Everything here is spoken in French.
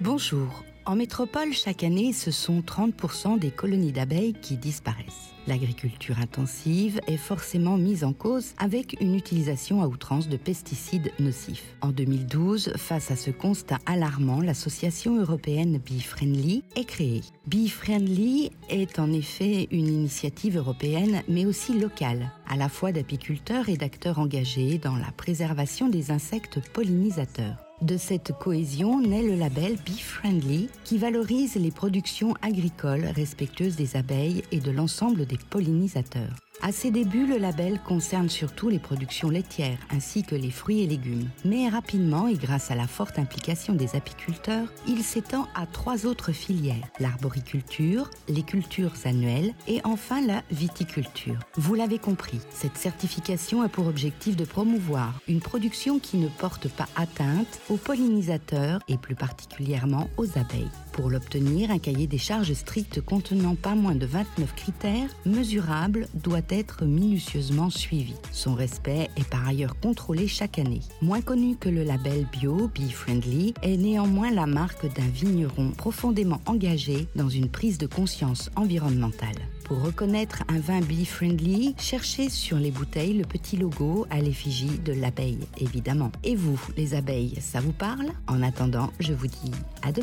Bonjour. En métropole, chaque année, ce sont 30% des colonies d'abeilles qui disparaissent. L'agriculture intensive est forcément mise en cause avec une utilisation à outrance de pesticides nocifs. En 2012, face à ce constat alarmant, l'association européenne Bee Friendly est créée. Bee Friendly est en effet une initiative européenne mais aussi locale, à la fois d'apiculteurs et d'acteurs engagés dans la préservation des insectes pollinisateurs. De cette cohésion naît le label Bee Friendly qui valorise les productions agricoles respectueuses des abeilles et de l'ensemble des pollinisateurs. À ses débuts, le label concerne surtout les productions laitières ainsi que les fruits et légumes. Mais rapidement et grâce à la forte implication des apiculteurs, il s'étend à trois autres filières, l'arboriculture, les cultures annuelles et enfin la viticulture. Vous l'avez compris, cette certification a pour objectif de promouvoir une production qui ne porte pas atteinte aux pollinisateurs et plus particulièrement aux abeilles. Pour l'obtenir, un cahier des charges strict contenant pas moins de 29 critères mesurables doit minutieusement suivi. Son respect est par ailleurs contrôlé chaque année. Moins connu que le label bio Bee Friendly est néanmoins la marque d'un vigneron profondément engagé dans une prise de conscience environnementale. Pour reconnaître un vin Bee Friendly, cherchez sur les bouteilles le petit logo à l'effigie de l'abeille, évidemment. Et vous, les abeilles, ça vous parle? En attendant, je vous dis à demain.